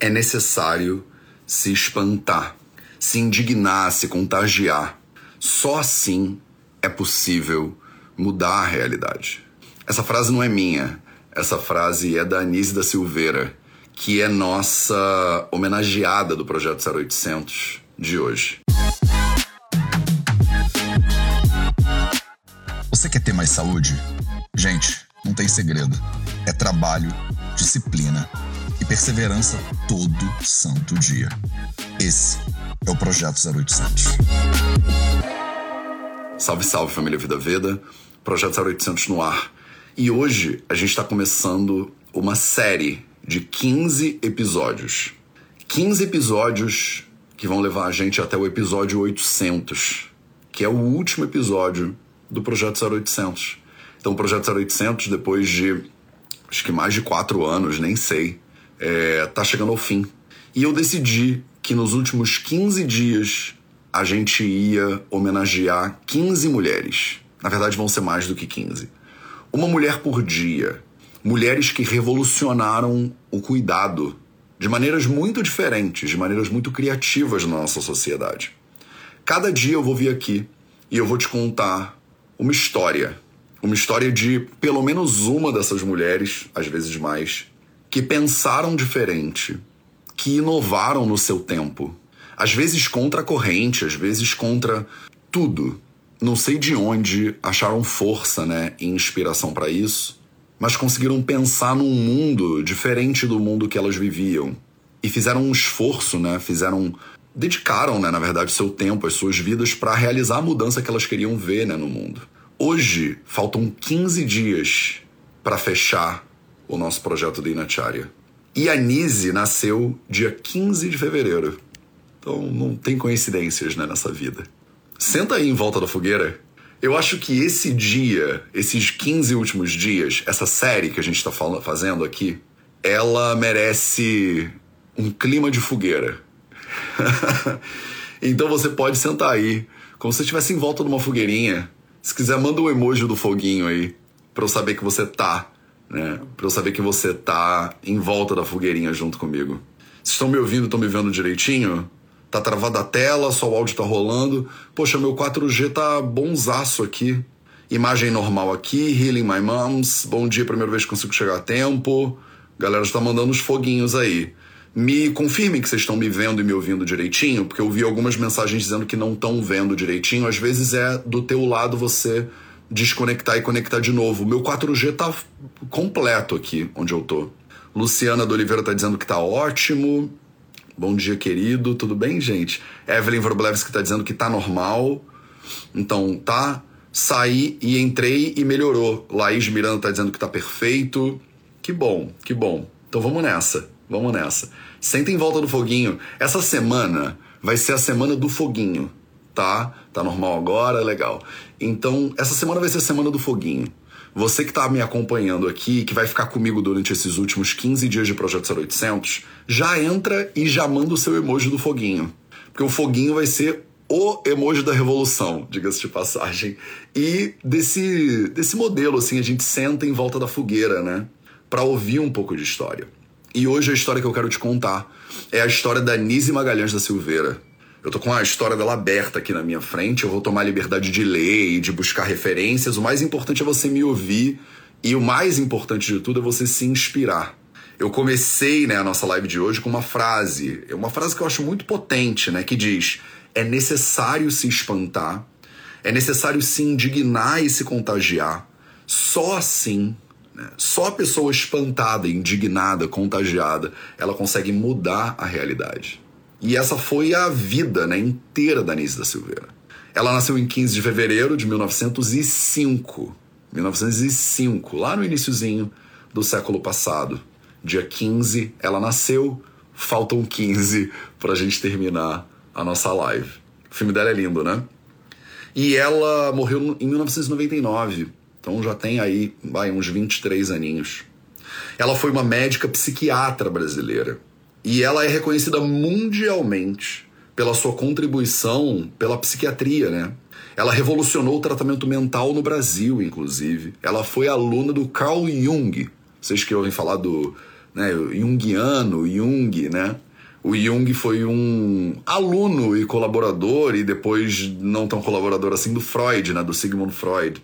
é necessário se espantar, se indignar, se contagiar. Só assim é possível mudar a realidade. Essa frase não é minha, essa frase é da Anise da Silveira, que é nossa homenageada do Projeto 0800 de hoje. Você quer ter mais saúde? Gente, não tem segredo. É trabalho, disciplina e perseverança todo santo dia. Esse é o Projeto 0800. Salve, salve família Vida Veda, Projeto 0800 no ar. E hoje a gente está começando uma série de 15 episódios. 15 episódios que vão levar a gente até o episódio 800, que é o último episódio do Projeto 0800. Então, o Projeto 0800, depois de acho que mais de quatro anos, nem sei, é, tá chegando ao fim. E eu decidi que nos últimos 15 dias a gente ia homenagear 15 mulheres. Na verdade, vão ser mais do que 15. Uma mulher por dia. Mulheres que revolucionaram o cuidado de maneiras muito diferentes, de maneiras muito criativas na nossa sociedade. Cada dia eu vou vir aqui e eu vou te contar uma história. Uma história de pelo menos uma dessas mulheres, às vezes mais, que pensaram diferente, que inovaram no seu tempo. Às vezes contra a corrente, às vezes contra tudo. Não sei de onde acharam força né, e inspiração para isso, mas conseguiram pensar num mundo diferente do mundo que elas viviam. E fizeram um esforço, né? Fizeram dedicaram, né, na verdade, seu tempo, as suas vidas para realizar a mudança que elas queriam ver né, no mundo. Hoje, faltam 15 dias para fechar o nosso projeto do Inacharya. E a Nise nasceu dia 15 de fevereiro. Então não tem coincidências né, nessa vida. Senta aí em volta da fogueira. Eu acho que esse dia, esses 15 últimos dias, essa série que a gente está fazendo aqui, ela merece um clima de fogueira então você pode sentar aí, como se estivesse em volta de uma fogueirinha. Se quiser, manda um emoji do foguinho aí, para eu saber que você tá, né? Pra eu saber que você tá em volta da fogueirinha junto comigo. Vocês estão me ouvindo, estão me vendo direitinho? Tá travada a tela, só o áudio tá rolando. Poxa, meu 4G tá bonzaço aqui. Imagem normal aqui, Healing My Moms. Bom dia, primeira vez que consigo chegar a tempo. Galera está mandando os foguinhos aí. Me confirmem que vocês estão me vendo e me ouvindo direitinho, porque eu vi algumas mensagens dizendo que não estão vendo direitinho. Às vezes é do teu lado você desconectar e conectar de novo. Meu 4G tá completo aqui onde eu tô. Luciana do Oliveira tá dizendo que tá ótimo. Bom dia, querido. Tudo bem, gente? Evelyn Vroblevski tá dizendo que tá normal. Então, tá. Saí e entrei e melhorou. Laís Miranda tá dizendo que tá perfeito. Que bom, que bom. Então vamos nessa. Vamos nessa. Senta em volta do foguinho. Essa semana vai ser a semana do foguinho, tá? Tá normal agora, legal. Então, essa semana vai ser a semana do foguinho. Você que tá me acompanhando aqui, que vai ficar comigo durante esses últimos 15 dias de Projeto 0800, já entra e já manda o seu emoji do foguinho. Porque o foguinho vai ser o emoji da revolução, diga-se de passagem. E desse, desse modelo, assim, a gente senta em volta da fogueira, né? Pra ouvir um pouco de história. E hoje a história que eu quero te contar é a história da Nise Magalhães da Silveira. Eu tô com a história dela aberta aqui na minha frente, eu vou tomar a liberdade de ler e de buscar referências. O mais importante é você me ouvir e o mais importante de tudo é você se inspirar. Eu comecei né, a nossa live de hoje com uma frase, é uma frase que eu acho muito potente, né, que diz: é necessário se espantar, é necessário se indignar e se contagiar. Só assim né? Só a pessoa espantada, indignada, contagiada, ela consegue mudar a realidade. E essa foi a vida né, inteira da Anise da Silveira. Ela nasceu em 15 de fevereiro de 1905. 1905, lá no iníciozinho do século passado. Dia 15 ela nasceu, faltam 15 para a gente terminar a nossa live. O filme dela é lindo, né? E ela morreu em 1999, então já tem aí vai, uns 23 aninhos. Ela foi uma médica psiquiatra brasileira. E ela é reconhecida mundialmente pela sua contribuição pela psiquiatria, né? Ela revolucionou o tratamento mental no Brasil, inclusive. Ela foi aluna do Carl Jung. Vocês que ouvem falar do, né, junguiano, Jung, né? O Jung foi um aluno e colaborador, e depois não tão colaborador assim, do Freud, né? Do Sigmund Freud.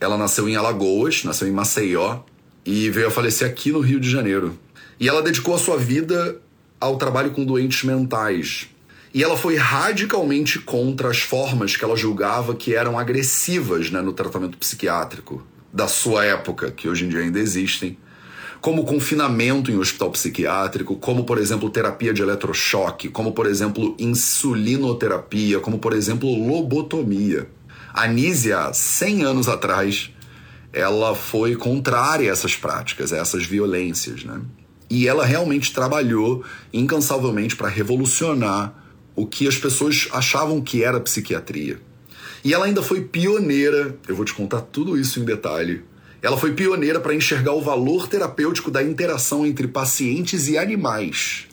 Ela nasceu em Alagoas, nasceu em Maceió, e veio a falecer aqui no Rio de Janeiro. E ela dedicou a sua vida ao trabalho com doentes mentais. E ela foi radicalmente contra as formas que ela julgava que eram agressivas né, no tratamento psiquiátrico da sua época, que hoje em dia ainda existem como confinamento em hospital psiquiátrico, como, por exemplo, terapia de eletrochoque, como, por exemplo, insulinoterapia, como, por exemplo, lobotomia. A Nízia, 100 anos atrás, ela foi contrária a essas práticas, a essas violências, né? E ela realmente trabalhou incansavelmente para revolucionar o que as pessoas achavam que era psiquiatria. E ela ainda foi pioneira, eu vou te contar tudo isso em detalhe, ela foi pioneira para enxergar o valor terapêutico da interação entre pacientes e animais.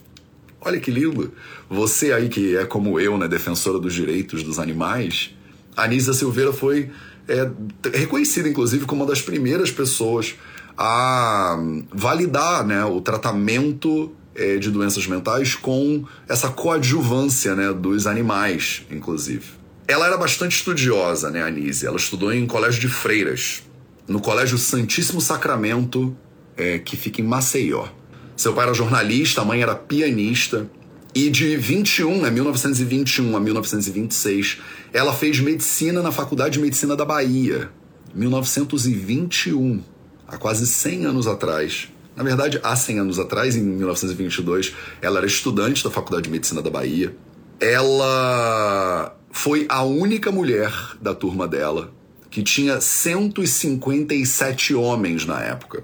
Olha que lindo! Você aí que é como eu, né, defensora dos direitos dos animais, a Silveira foi é, reconhecida, inclusive, como uma das primeiras pessoas a validar né, o tratamento é, de doenças mentais com essa coadjuvância né, dos animais, inclusive. Ela era bastante estudiosa, né, a Anísia. Ela estudou em colégio de freiras no Colégio Santíssimo Sacramento, é, que fica em Maceió. Seu pai era jornalista, a mãe era pianista. E de 21, né, 1921 a 1926, ela fez medicina na Faculdade de Medicina da Bahia. 1921, há quase 100 anos atrás. Na verdade, há 100 anos atrás, em 1922, ela era estudante da Faculdade de Medicina da Bahia. Ela foi a única mulher da turma dela que tinha 157 homens na época.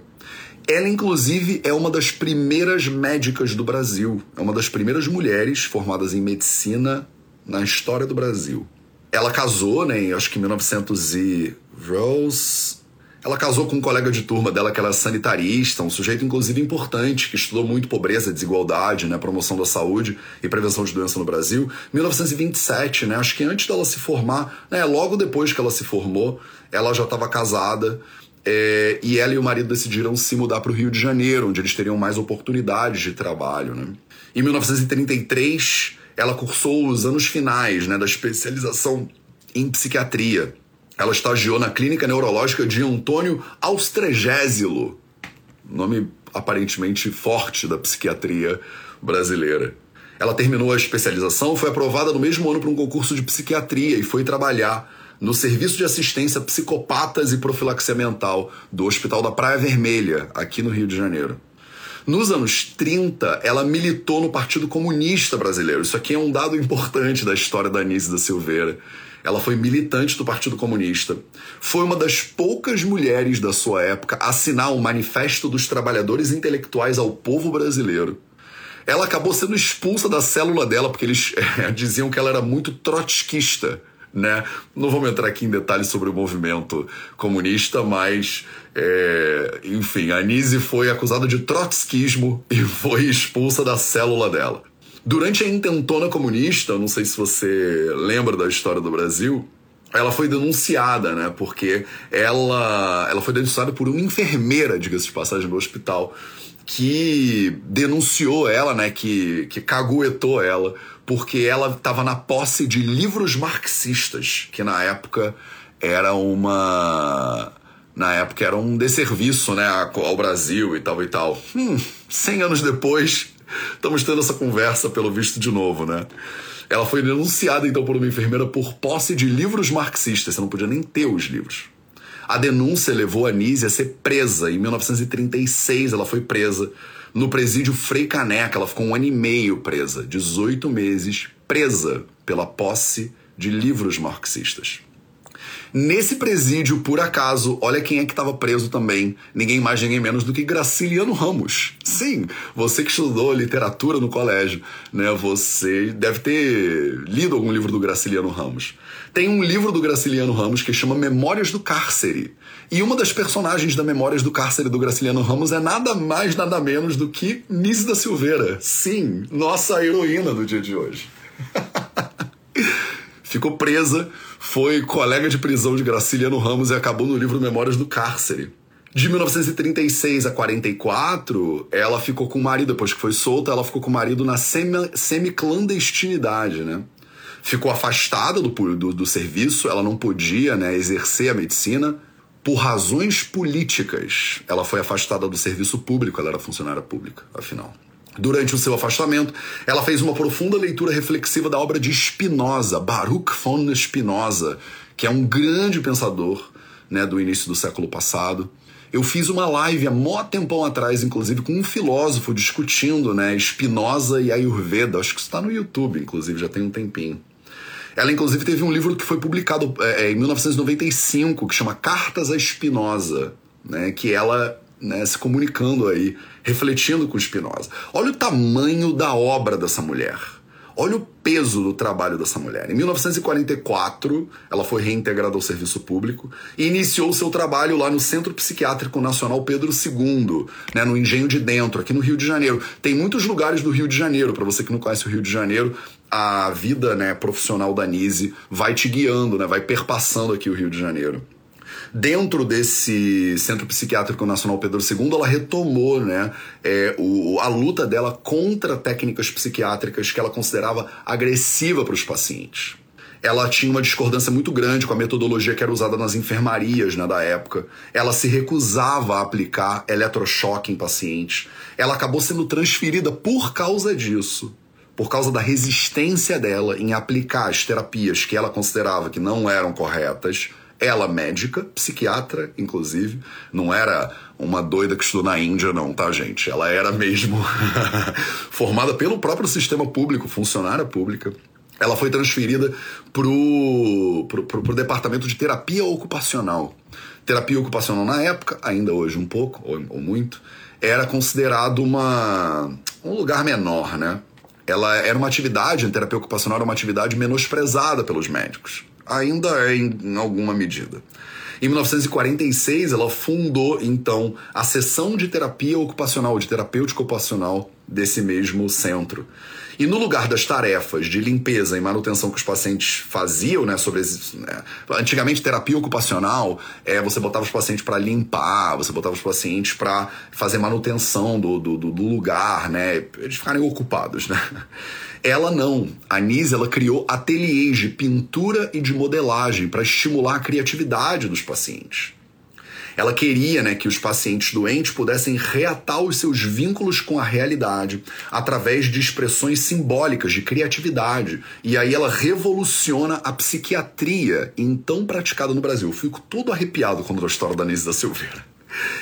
Ela, inclusive, é uma das primeiras médicas do Brasil. É uma das primeiras mulheres formadas em medicina na história do Brasil. Ela casou, né, em acho que 1900 e... Rose... Ela casou com um colega de turma dela que era sanitarista, um sujeito inclusive importante, que estudou muito pobreza, desigualdade, né, promoção da saúde e prevenção de doença no Brasil. 1927, né, acho que antes dela se formar, né, logo depois que ela se formou, ela já estava casada. É, e ela e o marido decidiram se mudar para o Rio de Janeiro, onde eles teriam mais oportunidades de trabalho. Né? Em 1933, ela cursou os anos finais né, da especialização em psiquiatria. Ela estagiou na clínica neurológica de Antônio Austregésilo, nome aparentemente forte da psiquiatria brasileira. Ela terminou a especialização, foi aprovada no mesmo ano para um concurso de psiquiatria e foi trabalhar no Serviço de Assistência Psicopatas e Profilaxia Mental do Hospital da Praia Vermelha, aqui no Rio de Janeiro. Nos anos 30, ela militou no Partido Comunista Brasileiro. Isso aqui é um dado importante da história da Anísia da Silveira. Ela foi militante do Partido Comunista. Foi uma das poucas mulheres da sua época a assinar o Manifesto dos Trabalhadores Intelectuais ao Povo Brasileiro. Ela acabou sendo expulsa da célula dela porque eles é, diziam que ela era muito trotskista. Né? Não vamos entrar aqui em detalhes sobre o movimento comunista, mas, é, enfim, a Anise foi acusada de trotskismo e foi expulsa da célula dela. Durante a intentona comunista, não sei se você lembra da história do Brasil, ela foi denunciada, né? Porque ela, ela foi denunciada por uma enfermeira, diga-se de passagem, no hospital, que denunciou ela, né? Que, que caguetou ela, porque ela estava na posse de livros marxistas, que na época era uma. Na época era um desserviço, né? Ao Brasil e tal e tal. Hum, 100 anos depois, Estamos tendo essa conversa, pelo visto, de novo, né? Ela foi denunciada, então, por uma enfermeira por posse de livros marxistas. Você não podia nem ter os livros. A denúncia levou a Nise a ser presa. Em 1936, ela foi presa no presídio Frei Caneca. Ela ficou um ano e meio presa, 18 meses presa pela posse de livros marxistas. Nesse presídio, por acaso, olha quem é que estava preso também. Ninguém mais, ninguém menos do que Graciliano Ramos. Sim, você que estudou literatura no colégio, né? Você deve ter lido algum livro do Graciliano Ramos. Tem um livro do Graciliano Ramos que chama Memórias do Cárcere. E uma das personagens da Memórias do Cárcere do Graciliano Ramos é nada mais, nada menos do que Nise da Silveira. Sim, nossa heroína do dia de hoje. Ficou presa foi colega de prisão de Graciliano Ramos e acabou no livro Memórias do Cárcere, De 1936 a 44, ela ficou com o marido, depois que foi solta, ela ficou com o marido na semi-clandestinidade, né? Ficou afastada do, do, do, serviço, ela não podia né, exercer a medicina por razões políticas. Ela foi afastada do serviço público, ela era funcionária pública, afinal. Durante o seu afastamento, ela fez uma profunda leitura reflexiva da obra de Spinoza, Baruch von Spinoza, que é um grande pensador né, do início do século passado. Eu fiz uma live há mó tempão atrás, inclusive, com um filósofo discutindo né, Spinoza e Ayurveda. Acho que está no YouTube, inclusive, já tem um tempinho. Ela, inclusive, teve um livro que foi publicado é, em 1995, que chama Cartas a Spinoza, né, que ela né, se comunicando aí, refletindo com Spinoza. Olha o tamanho da obra dessa mulher. Olha o peso do trabalho dessa mulher. Em 1944, ela foi reintegrada ao serviço público e iniciou seu trabalho lá no Centro Psiquiátrico Nacional Pedro II, né, no Engenho de Dentro, aqui no Rio de Janeiro. Tem muitos lugares do Rio de Janeiro, para você que não conhece o Rio de Janeiro, a vida né, profissional da Nise vai te guiando, né, vai perpassando aqui o Rio de Janeiro dentro desse Centro Psiquiátrico Nacional Pedro II, ela retomou né, é, o, a luta dela contra técnicas psiquiátricas que ela considerava agressiva para os pacientes. Ela tinha uma discordância muito grande com a metodologia que era usada nas enfermarias né, da época. Ela se recusava a aplicar eletrochoque em pacientes. Ela acabou sendo transferida por causa disso por causa da resistência dela em aplicar as terapias que ela considerava que não eram corretas, ela médica, psiquiatra, inclusive, não era uma doida que estudou na Índia, não, tá, gente? Ela era mesmo formada pelo próprio sistema público, funcionária pública. Ela foi transferida pro, pro, pro, pro departamento de terapia ocupacional. Terapia ocupacional na época, ainda hoje um pouco, ou, ou muito, era considerado uma, um lugar menor, né? Ela era uma atividade, a terapia ocupacional era uma atividade menosprezada pelos médicos ainda é em, alguma medida. Em 1946, ela fundou então a seção de terapia ocupacional, de terapêutica ocupacional desse mesmo centro. E no lugar das tarefas de limpeza e manutenção que os pacientes faziam, né, sobre né, antigamente terapia ocupacional, é, você botava os pacientes para limpar, você botava os pacientes para fazer manutenção do, do, do lugar, né, eles ficarem ocupados, né. Ela não. A Nise ela criou ateliês de pintura e de modelagem para estimular a criatividade dos pacientes. Ela queria né, que os pacientes doentes pudessem reatar os seus vínculos com a realidade através de expressões simbólicas de criatividade. E aí ela revoluciona a psiquiatria, então praticada no Brasil. Eu fico todo arrepiado quando a história da Nise da Silveira.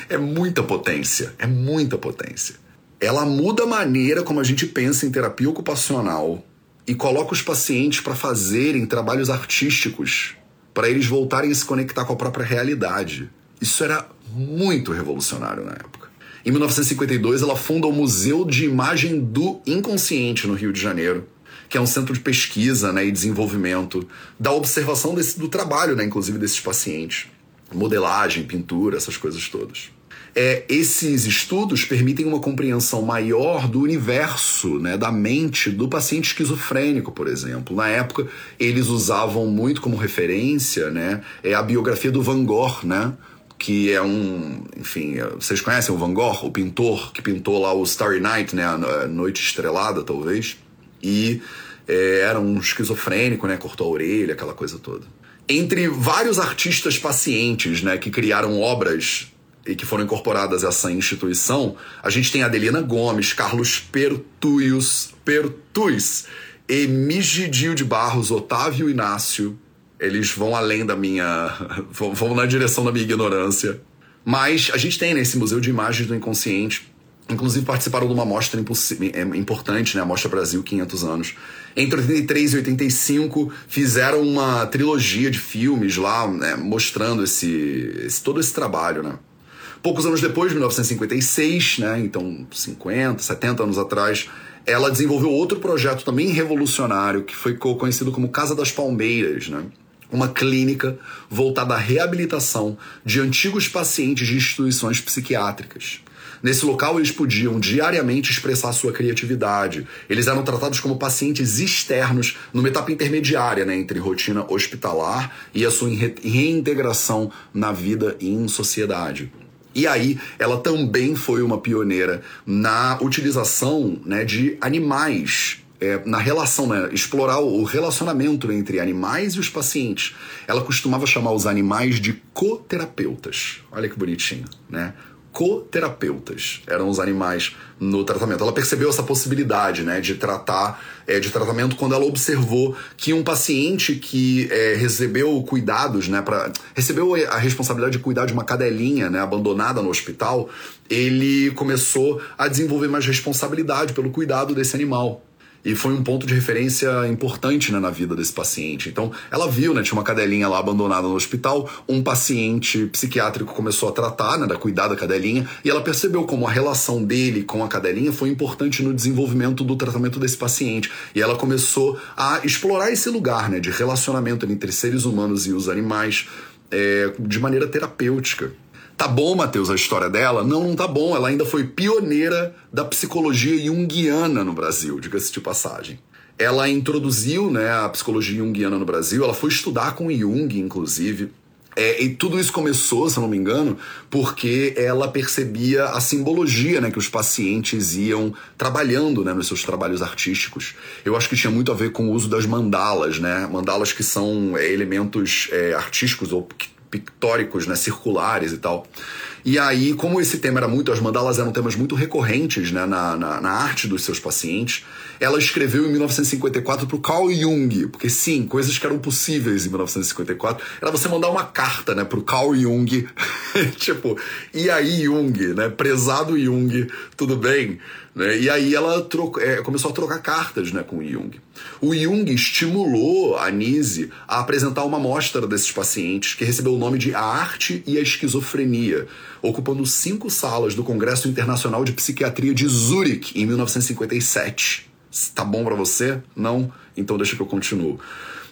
É muita potência, é muita potência ela muda a maneira como a gente pensa em terapia ocupacional e coloca os pacientes para fazerem trabalhos artísticos, para eles voltarem a se conectar com a própria realidade. Isso era muito revolucionário na época. Em 1952, ela funda o Museu de Imagem do Inconsciente no Rio de Janeiro, que é um centro de pesquisa né, e desenvolvimento da observação desse, do trabalho, né, inclusive desses pacientes. Modelagem, pintura, essas coisas todas é, esses estudos permitem uma compreensão maior do universo, né, da mente do paciente esquizofrênico, por exemplo. Na época, eles usavam muito como referência né, é a biografia do Van Gogh, né? Que é um, enfim, vocês conhecem o Van Gogh, o pintor que pintou lá o Starry Night, né, a Noite Estrelada, talvez, e é, era um esquizofrênico, né, cortou a orelha, aquela coisa toda. Entre vários artistas pacientes, né, que criaram obras e que foram incorporadas a essa instituição, a gente tem Adelina Gomes, Carlos Pertuius, Pertuis, Emigidio de Barros, Otávio Inácio. Eles vão além da minha. vão na direção da minha ignorância. Mas a gente tem nesse Museu de Imagens do Inconsciente. Inclusive participaram de uma mostra é, importante, né? Mostra Brasil 500 anos. Entre 83 e 85 fizeram uma trilogia de filmes lá, né? mostrando esse, esse todo esse trabalho, né? Poucos anos depois, 1956, né, então 50, 70 anos atrás, ela desenvolveu outro projeto também revolucionário que foi conhecido como Casa das Palmeiras, né? Uma clínica voltada à reabilitação de antigos pacientes de instituições psiquiátricas. Nesse local, eles podiam diariamente expressar sua criatividade. Eles eram tratados como pacientes externos numa etapa intermediária né, entre rotina hospitalar e a sua reintegração na vida e em sociedade. E aí, ela também foi uma pioneira na utilização né, de animais é, na relação, né, explorar o relacionamento entre animais e os pacientes. Ela costumava chamar os animais de coterapeutas. Olha que bonitinho, né? coterapeutas eram os animais no tratamento. Ela percebeu essa possibilidade né, de tratar é, de tratamento quando ela observou que um paciente que é, recebeu cuidados, né, pra, recebeu a responsabilidade de cuidar de uma cadelinha né, abandonada no hospital, ele começou a desenvolver mais responsabilidade pelo cuidado desse animal e foi um ponto de referência importante né, na vida desse paciente. Então, ela viu, né, tinha uma cadelinha lá abandonada no hospital, um paciente psiquiátrico começou a tratar, né, a cuidar da cadelinha, e ela percebeu como a relação dele com a cadelinha foi importante no desenvolvimento do tratamento desse paciente. E ela começou a explorar esse lugar, né, de relacionamento entre seres humanos e os animais é, de maneira terapêutica. Tá bom, Matheus, a história dela? Não, não tá bom. Ela ainda foi pioneira da psicologia junguiana no Brasil, diga-se de passagem. Ela introduziu né, a psicologia junguiana no Brasil, ela foi estudar com Jung, inclusive. É, e tudo isso começou, se eu não me engano, porque ela percebia a simbologia né, que os pacientes iam trabalhando né, nos seus trabalhos artísticos. Eu acho que tinha muito a ver com o uso das mandalas, né? Mandalas que são é, elementos é, artísticos ou que pictóricos, né, circulares e tal. E aí, como esse tema era muito, as mandalas eram temas muito recorrentes né, na, na, na arte dos seus pacientes, ela escreveu em 1954 para o Carl Jung, porque sim, coisas que eram possíveis em 1954 era você mandar uma carta né, para o Carl Jung, tipo, e aí Jung, né, prezado Jung, tudo bem? Né? E aí ela é, começou a trocar cartas né, com o Jung. O Jung estimulou a Nise a apresentar uma amostra desses pacientes que recebeu o nome de A Arte e a Esquizofrenia, ocupando cinco salas do Congresso Internacional de Psiquiatria de Zurich em 1957. Tá bom para você? Não? Então deixa que eu continuo.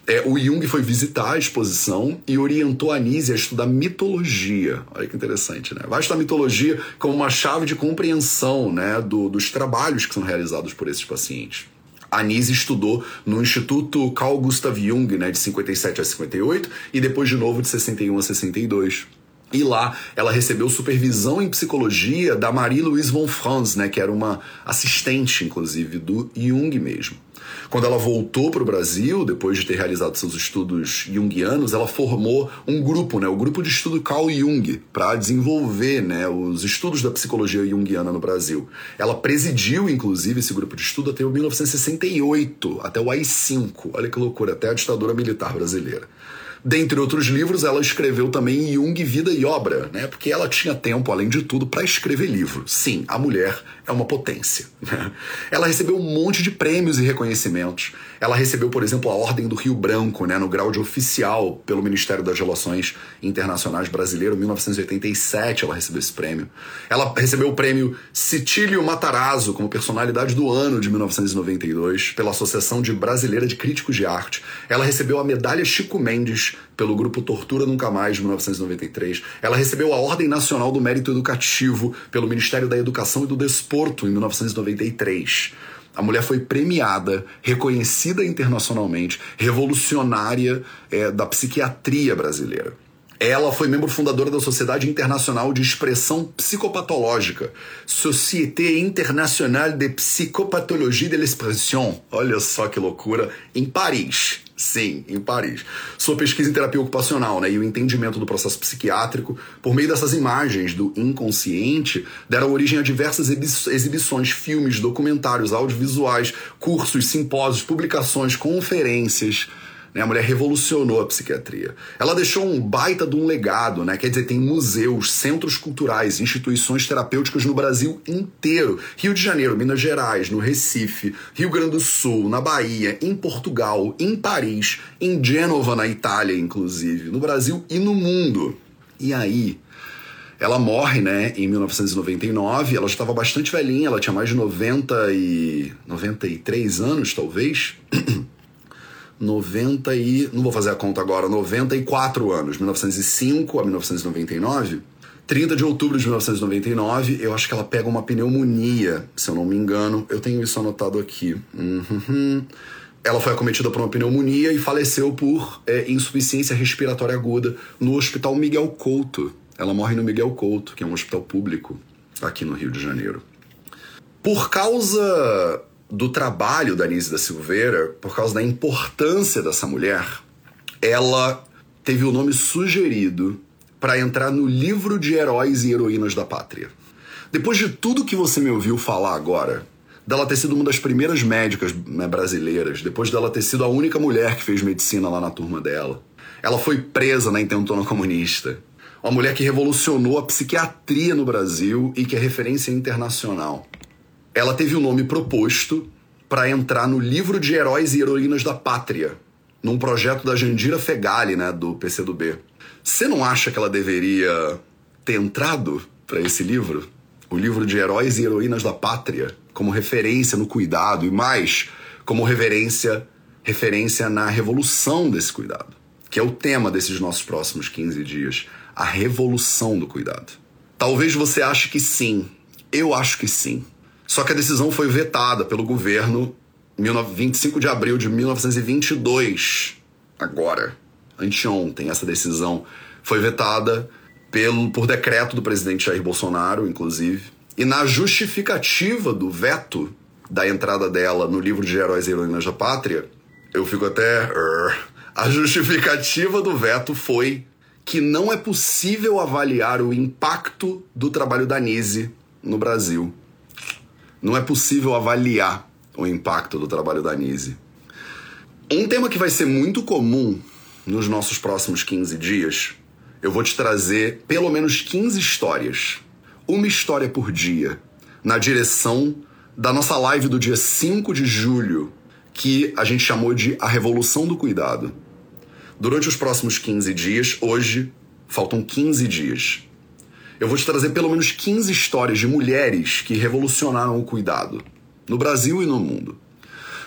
É, o Jung foi visitar a exposição e orientou a Nise a estudar mitologia. Olha que interessante, né? Vai estudar mitologia como uma chave de compreensão né, do, dos trabalhos que são realizados por esses pacientes. A Nise estudou no Instituto Carl Gustav Jung, né, de 57 a 58, e depois de novo de 61 a 62. E lá ela recebeu supervisão em psicologia da Marie-Louise von Franz, né, que era uma assistente, inclusive, do Jung mesmo. Quando ela voltou para o Brasil, depois de ter realizado seus estudos junguianos, ela formou um grupo, né, o grupo de estudo Carl Jung, para desenvolver né, os estudos da psicologia junguiana no Brasil. Ela presidiu, inclusive, esse grupo de estudo até o 1968, até o AI-5. Olha que loucura, até a ditadura militar brasileira. Dentre outros livros, ela escreveu também Jung, Vida e Obra, né? Porque ela tinha tempo, além de tudo, para escrever livro. Sim, a mulher é uma potência. Né? Ela recebeu um monte de prêmios e reconhecimentos. Ela recebeu, por exemplo, a Ordem do Rio Branco, né, no grau de oficial pelo Ministério das Relações Internacionais Brasileiro, em 1987 ela recebeu esse prêmio. Ela recebeu o prêmio Citílio Matarazzo como personalidade do ano de 1992 pela Associação de Brasileira de Críticos de Arte. Ela recebeu a medalha Chico Mendes pelo grupo Tortura Nunca Mais de 1993. Ela recebeu a Ordem Nacional do Mérito Educativo pelo Ministério da Educação e do Desporto em 1993. A mulher foi premiada, reconhecida internacionalmente, revolucionária é, da psiquiatria brasileira. Ela foi membro fundadora da Sociedade Internacional de Expressão Psicopatológica, Société Internationale de Psychopathologie de l'Expression. Olha só que loucura, em Paris. Sim, em Paris. Sua pesquisa em terapia ocupacional né, e o entendimento do processo psiquiátrico, por meio dessas imagens do inconsciente, deram origem a diversas exibições, filmes, documentários, audiovisuais, cursos, simpósios, publicações, conferências né? A mulher revolucionou a psiquiatria. Ela deixou um baita de um legado, né? Quer dizer, tem museus, centros culturais, instituições terapêuticas no Brasil inteiro. Rio de Janeiro, Minas Gerais, no Recife, Rio Grande do Sul, na Bahia, em Portugal, em Paris, em Gênova, na Itália, inclusive, no Brasil e no mundo. E aí, ela morre, né, em 1999. Ela já estava bastante velhinha, ela tinha mais de 90 e 93 anos, talvez. 90 e. não vou fazer a conta agora, 94 anos, 1905 a 1999. 30 de outubro de 1999, eu acho que ela pega uma pneumonia, se eu não me engano. Eu tenho isso anotado aqui. Uhum. Ela foi acometida por uma pneumonia e faleceu por é, insuficiência respiratória aguda no Hospital Miguel Couto, Ela morre no Miguel Couto, que é um hospital público aqui no Rio de Janeiro. Por causa do trabalho da Anise da Silveira, por causa da importância dessa mulher, ela teve o nome sugerido para entrar no livro de heróis e heroínas da pátria. Depois de tudo que você me ouviu falar agora, dela ter sido uma das primeiras médicas né, brasileiras, depois dela ter sido a única mulher que fez medicina lá na turma dela, ela foi presa na intentona comunista. Uma mulher que revolucionou a psiquiatria no Brasil e que é referência internacional. Ela teve o nome proposto para entrar no livro de heróis e heroínas da pátria, num projeto da Jandira Fegali, né, do PCdoB. Você não acha que ela deveria ter entrado para esse livro? O livro de heróis e heroínas da pátria, como referência no cuidado e mais, como reverência, referência na revolução desse cuidado, que é o tema desses nossos próximos 15 dias, a revolução do cuidado. Talvez você ache que sim, eu acho que sim. Só que a decisão foi vetada pelo governo 25 de abril de 1922. Agora, anteontem, essa decisão foi vetada pelo, por decreto do presidente Jair Bolsonaro, inclusive. E na justificativa do veto da entrada dela no livro de Heróis e Heroínas da Pátria, eu fico até. A justificativa do veto foi que não é possível avaliar o impacto do trabalho da Nise no Brasil. Não é possível avaliar o impacto do trabalho da Nise. Um tema que vai ser muito comum nos nossos próximos 15 dias, eu vou te trazer pelo menos 15 histórias, uma história por dia, na direção da nossa live do dia 5 de julho, que a gente chamou de A Revolução do Cuidado. Durante os próximos 15 dias, hoje, faltam 15 dias. Eu vou te trazer pelo menos 15 histórias de mulheres que revolucionaram o cuidado no Brasil e no mundo.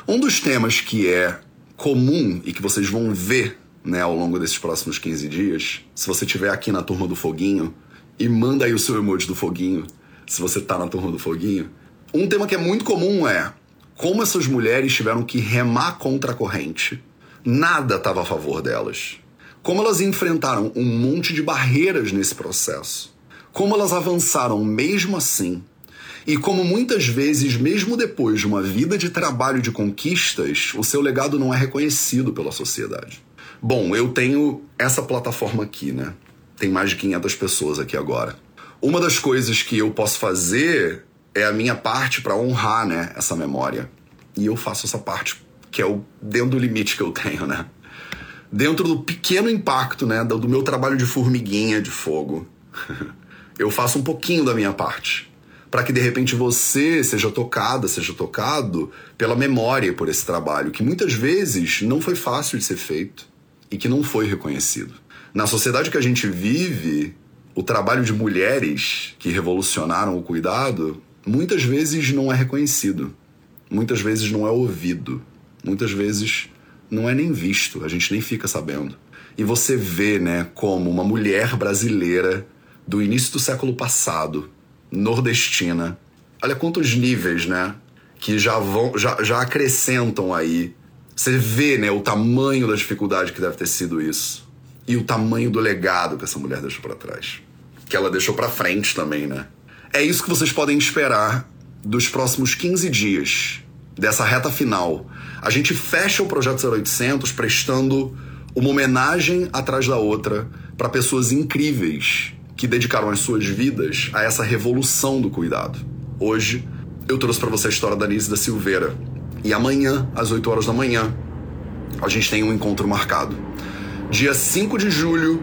Um dos temas que é comum e que vocês vão ver né, ao longo desses próximos 15 dias, se você estiver aqui na turma do foguinho, e manda aí o seu emoji do foguinho, se você tá na turma do foguinho. Um tema que é muito comum é como essas mulheres tiveram que remar contra a corrente. Nada estava a favor delas. Como elas enfrentaram um monte de barreiras nesse processo. Como elas avançaram mesmo assim e como muitas vezes, mesmo depois de uma vida de trabalho de conquistas, o seu legado não é reconhecido pela sociedade. Bom, eu tenho essa plataforma aqui, né? Tem mais de 500 pessoas aqui agora. Uma das coisas que eu posso fazer é a minha parte para honrar, né, essa memória. E eu faço essa parte, que é o dentro do limite que eu tenho, né? Dentro do pequeno impacto, né, do meu trabalho de formiguinha de fogo. eu faço um pouquinho da minha parte para que de repente você seja tocada, seja tocado pela memória por esse trabalho, que muitas vezes não foi fácil de ser feito e que não foi reconhecido. Na sociedade que a gente vive, o trabalho de mulheres que revolucionaram o cuidado muitas vezes não é reconhecido, muitas vezes não é ouvido, muitas vezes não é nem visto, a gente nem fica sabendo. E você vê, né, como uma mulher brasileira do início do século passado nordestina. Olha quantos níveis, né? Que já vão, já, já acrescentam aí. Você vê, né, o tamanho da dificuldade que deve ter sido isso. E o tamanho do legado que essa mulher deixou para trás. Que ela deixou para frente também, né? É isso que vocês podem esperar dos próximos 15 dias, dessa reta final. A gente fecha o projeto 0800 prestando uma homenagem atrás da outra para pessoas incríveis que dedicaram as suas vidas a essa revolução do cuidado. Hoje, eu trouxe para você a história da Nise da Silveira. E amanhã, às 8 horas da manhã, a gente tem um encontro marcado. Dia 5 de julho,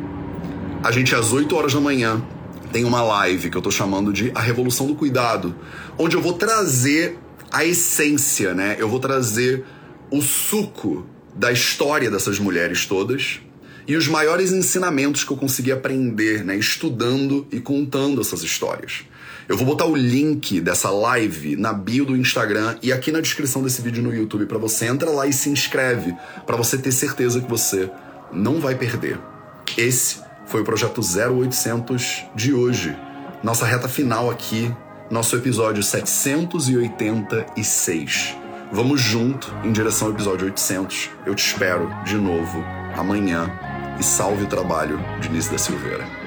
a gente às 8 horas da manhã tem uma live que eu tô chamando de A Revolução do Cuidado, onde eu vou trazer a essência, né? Eu vou trazer o suco da história dessas mulheres todas e os maiores ensinamentos que eu consegui aprender, né, estudando e contando essas histórias. Eu vou botar o link dessa live na bio do Instagram e aqui na descrição desse vídeo no YouTube para você entra lá e se inscreve para você ter certeza que você não vai perder. Esse foi o projeto 0800 de hoje. Nossa reta final aqui, nosso episódio 786. Vamos junto em direção ao episódio 800. Eu te espero de novo amanhã e salve o trabalho de Nice da Silveira.